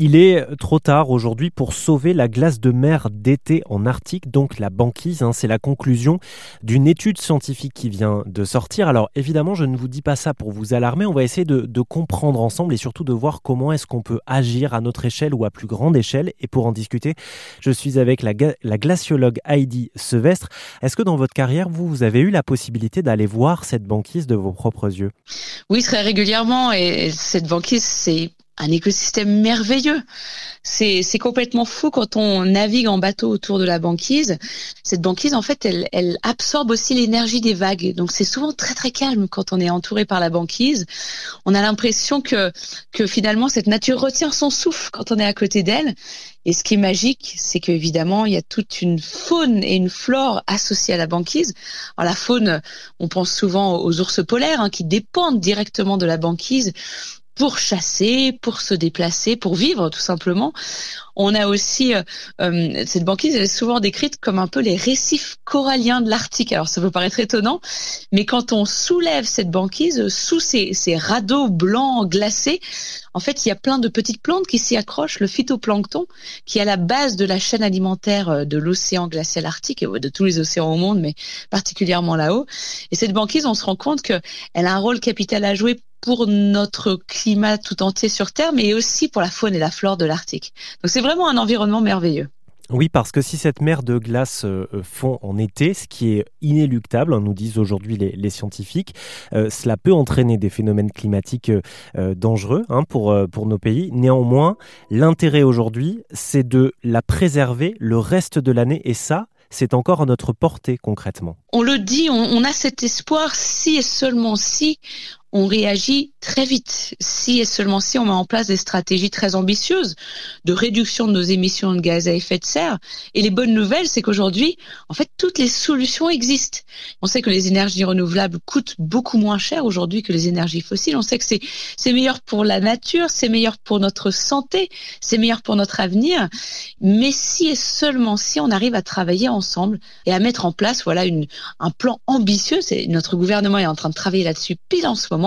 Il est trop tard aujourd'hui pour sauver la glace de mer d'été en Arctique, donc la banquise. Hein, c'est la conclusion d'une étude scientifique qui vient de sortir. Alors évidemment, je ne vous dis pas ça pour vous alarmer. On va essayer de, comprendre ensemble et surtout de voir comment est-ce qu'on peut agir à notre échelle ou à plus grande échelle. Et pour en discuter, je suis avec la, la glaciologue Heidi Sevestre. Est-ce que dans votre carrière, vous avez eu la possibilité d'aller voir cette banquise de vos propres yeux? Oui, très régulièrement. Et cette banquise, c'est un écosystème merveilleux. C'est, complètement fou quand on navigue en bateau autour de la banquise. Cette banquise, en fait, elle, elle absorbe aussi l'énergie des vagues. Donc c'est souvent très très calme quand on est entouré par la banquise. On a l'impression que, que finalement cette nature retient son souffle quand on est à côté d'elle. Et ce qui est magique, c'est qu'évidemment, il y a toute une faune et une flore associées à la banquise. Alors la faune, on pense souvent aux ours polaires hein, qui dépendent directement de la banquise pour chasser, pour se déplacer, pour vivre tout simplement. On a aussi euh, euh, cette banquise, elle est souvent décrite comme un peu les récifs coralliens de l'Arctique. Alors ça peut paraître étonnant, mais quand on soulève cette banquise sous ces, radeaux blancs glacés, en fait il y a plein de petites plantes qui s'y accrochent, le phytoplancton qui est à la base de la chaîne alimentaire euh, de l'océan glacial arctique et de tous les océans au monde, mais particulièrement là-haut. Et cette banquise, on se rend compte qu'elle a un rôle capital à jouer pour notre climat tout entier sur Terre, mais aussi pour la faune et la flore de l'Arctique. Donc c'est vraiment un environnement merveilleux. Oui, parce que si cette mer de glace euh, fond en été, ce qui est inéluctable, hein, nous disent aujourd'hui les, scientifiques, euh, cela peut entraîner des phénomènes climatiques euh, dangereux hein, pour, pour nos pays. Néanmoins, l'intérêt aujourd'hui, c'est de la préserver le reste de l'année, et ça, c'est encore à notre portée concrètement. On le dit, on, a cet espoir si et seulement si on réagit très vite si et seulement si on met en place des stratégies très ambitieuses de réduction de nos émissions de gaz à effet de serre. Et les bonnes nouvelles, c'est qu'aujourd'hui, en fait, toutes les solutions existent. On sait que les énergies renouvelables coûtent beaucoup moins cher aujourd'hui que les énergies fossiles. On sait que c'est, meilleur pour la nature, c'est meilleur pour notre santé, c'est meilleur pour notre avenir. Mais si et seulement si on arrive à travailler ensemble et à mettre en place, voilà, un plan ambitieux, notre gouvernement est en train de travailler là-dessus pile en ce moment,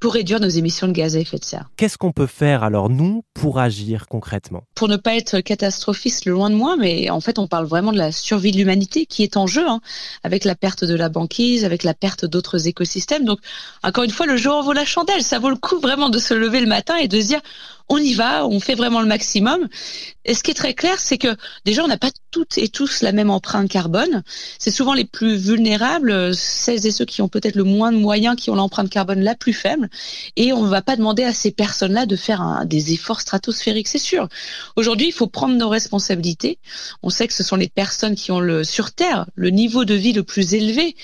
pour réduire nos émissions de gaz à effet de serre. Qu'est-ce qu'on peut faire alors nous pour agir concrètement? Pour ne pas être catastrophiste, le loin de moi, mais en fait on parle vraiment de la survie de l'humanité qui est en jeu, hein, avec la perte de la banquise, avec la perte d'autres écosystèmes. Donc encore une fois, le jour en vaut la chandelle. Ça vaut le coup vraiment de se lever le matin et de se dire on y va, on fait vraiment le maximum. Et ce qui est très clair, c'est que déjà, on n'a pas toutes et tous la même empreinte carbone. C'est souvent les plus vulnérables, celles et ceux qui ont peut-être le moins de moyens, qui ont l'empreinte carbone la plus faible. Et on ne va pas demander à ces personnes-là de faire des efforts stratosphériques, c'est sûr. Aujourd'hui, il faut prendre nos responsabilités. On sait que ce sont les personnes qui ont le sur Terre le niveau de vie le plus élevé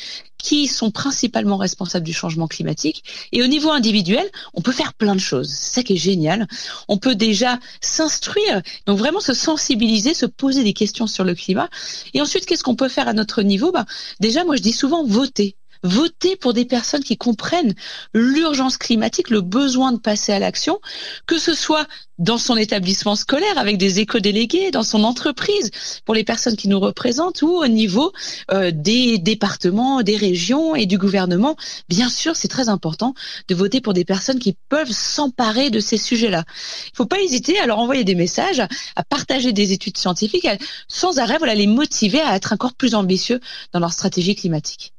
qui sont principalement responsables du changement climatique. Et au niveau individuel, on peut faire plein de choses. C'est ça qui est génial. On peut déjà s'instruire, donc vraiment se sensibiliser, se poser des questions sur le climat. Et ensuite, qu'est-ce qu'on peut faire à notre niveau? Bah, Déjà, moi, je dis souvent voter voter pour des personnes qui comprennent l'urgence climatique, le besoin de passer à l'action, que ce soit dans son établissement scolaire avec des éco-délégués, dans son entreprise pour les personnes qui nous représentent ou au niveau euh, des départements, des régions et du gouvernement. Bien sûr, c'est très important de voter pour des personnes qui peuvent s'emparer de ces sujets-là. Il ne faut pas hésiter à leur envoyer des messages, à partager des études scientifiques, sans arrêt, voilà, les motiver à être encore plus ambitieux dans leur stratégie climatique.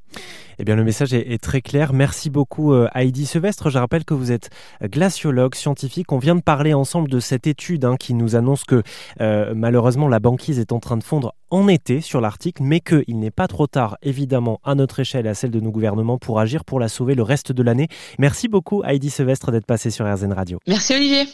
Eh bien, le message est, très clair. Merci beaucoup, euh, Heidi Sevestre. Je rappelle que vous êtes glaciologue scientifique. On vient de parler ensemble de cette étude hein, qui nous annonce que euh, malheureusement la banquise est en train de fondre en été sur l'Arctique, mais qu'il n'est pas trop tard, évidemment, à notre échelle et à celle de nos gouvernements pour agir pour la sauver le reste de l'année. Merci beaucoup, Heidi Sevestre, d'être passée sur RZN Radio. Merci, Olivier.